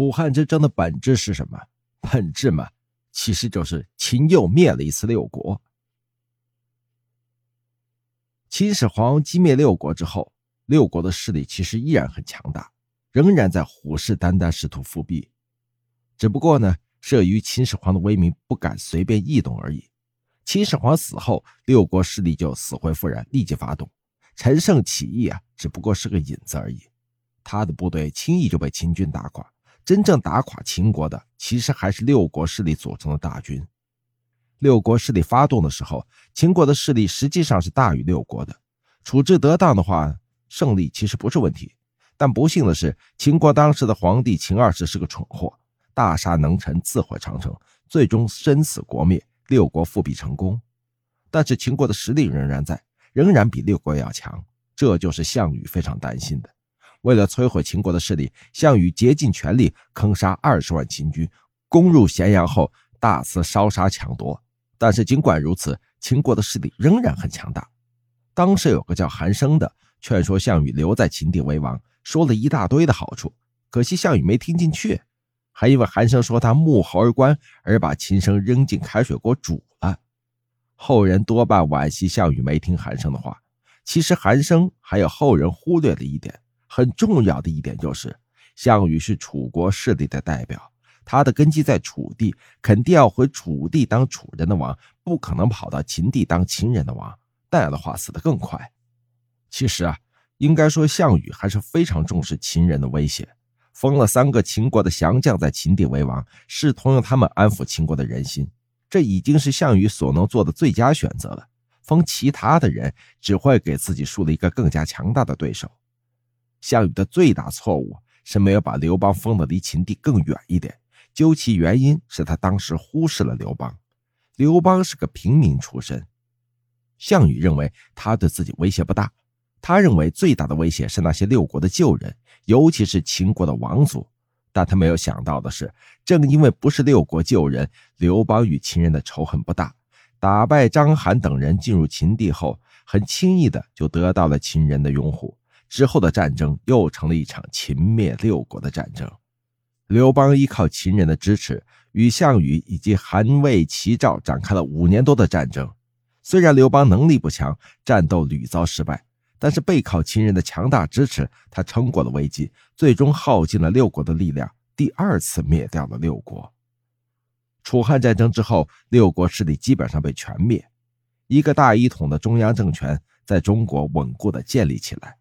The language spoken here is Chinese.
楚汉之争的本质是什么？本质嘛，其实就是秦又灭了一次六国。秦始皇击灭六国之后，六国的势力其实依然很强大，仍然在虎视眈眈，试图复辟。只不过呢，慑于秦始皇的威名，不敢随便异动而已。秦始皇死后，六国势力就死灰复燃，立即发动。陈胜起义啊，只不过是个引子而已。他的部队轻易就被秦军打垮。真正打垮秦国的，其实还是六国势力组成的大军。六国势力发动的时候，秦国的势力实际上是大于六国的。处置得当的话，胜利其实不是问题。但不幸的是，秦国当时的皇帝秦二世是个蠢货，大杀能臣，自毁长城，最终身死国灭，六国复辟成功。但是秦国的实力仍然在，仍然比六国要强，这就是项羽非常担心的。为了摧毁秦国的势力，项羽竭尽全力坑杀二十万秦军，攻入咸阳后大肆烧杀抢夺。但是尽管如此，秦国的势力仍然很强大。当时有个叫韩生的劝说项羽留在秦地为王，说了一大堆的好处，可惜项羽没听进去，还因为韩生说他目侯而官，而把秦生扔进开水锅煮了。后人多半惋惜项羽没听韩生的话。其实韩生还有后人忽略的一点。很重要的一点就是，项羽是楚国势力的代表，他的根基在楚地，肯定要回楚地当楚人的王，不可能跑到秦地当秦人的王，那样的话死得更快。其实啊，应该说项羽还是非常重视秦人的威胁，封了三个秦国的降将在秦地为王，试图用他们安抚秦国的人心，这已经是项羽所能做的最佳选择了。封其他的人，只会给自己树立一个更加强大的对手。项羽的最大错误是没有把刘邦封的离秦地更远一点。究其原因，是他当时忽视了刘邦。刘邦是个平民出身，项羽认为他对自己威胁不大。他认为最大的威胁是那些六国的旧人，尤其是秦国的王族。但他没有想到的是，正因为不是六国旧人，刘邦与秦人的仇恨不大。打败章邯等人进入秦地后，很轻易的就得到了秦人的拥护。之后的战争又成了一场秦灭六国的战争。刘邦依靠秦人的支持，与项羽以及韩魏齐赵展开了五年多的战争。虽然刘邦能力不强，战斗屡遭失败，但是背靠秦人的强大支持，他撑过了危机，最终耗尽了六国的力量，第二次灭掉了六国。楚汉战争之后，六国势力基本上被全灭，一个大一统的中央政权在中国稳固的建立起来。